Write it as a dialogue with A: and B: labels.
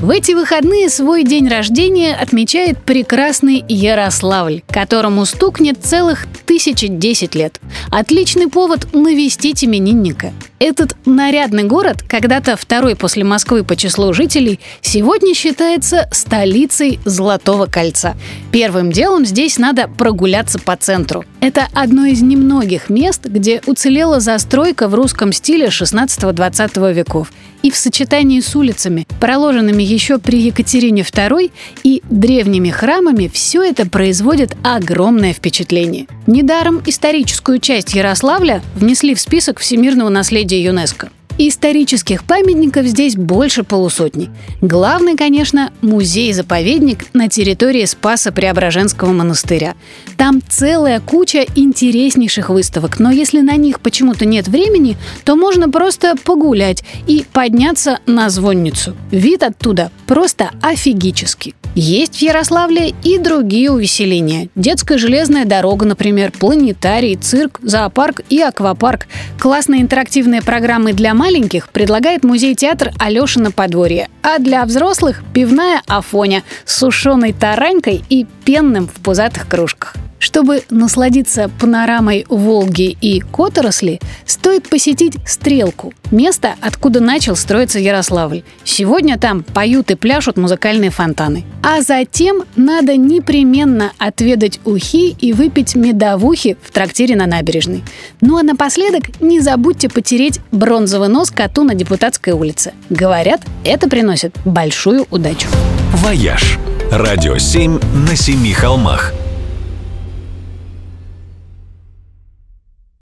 A: В эти выходные свой день рождения отмечает прекрасный Ярославль, которому стукнет целых 1010 лет. Отличный повод навестить именинника. Этот нарядный город, когда-то второй после Москвы по числу жителей, сегодня считается столицей Золотого кольца. Первым делом здесь надо прогуляться по центру. Это одно из немногих мест, где уцелела застройка в русском стиле 16-20 веков и в сочетании с улицами, проложенными еще при Екатерине II и древними храмами, все это производит огромное впечатление. Недаром историческую часть Ярославля внесли в список всемирного наследия ЮНЕСКО. Исторических памятников здесь больше полусотни. Главный, конечно, музей-заповедник на территории Спаса Преображенского монастыря. Там целая куча интереснейших выставок, но если на них почему-то нет времени, то можно просто погулять и подняться на звонницу. Вид оттуда просто офигический. Есть в Ярославле и другие увеселения. Детская железная дорога, например, планетарий, цирк, зоопарк и аквапарк. Классные интерактивные программы для маленьких предлагает музей-театр Алешина подворье, а для взрослых – пивная Афоня с сушеной таранькой и пенным в пузатых кружках. Чтобы насладиться панорамой Волги и Которосли, стоит посетить Стрелку, место, откуда начал строиться Ярославль. Сегодня там поют и пляшут музыкальные фонтаны. А затем надо непременно отведать ухи и выпить медовухи в трактире на набережной. Ну а напоследок не забудьте потереть бронзовый нос коту на Депутатской улице. Говорят, это приносит большую удачу.
B: «Вояж» – радио 7 на семи холмах –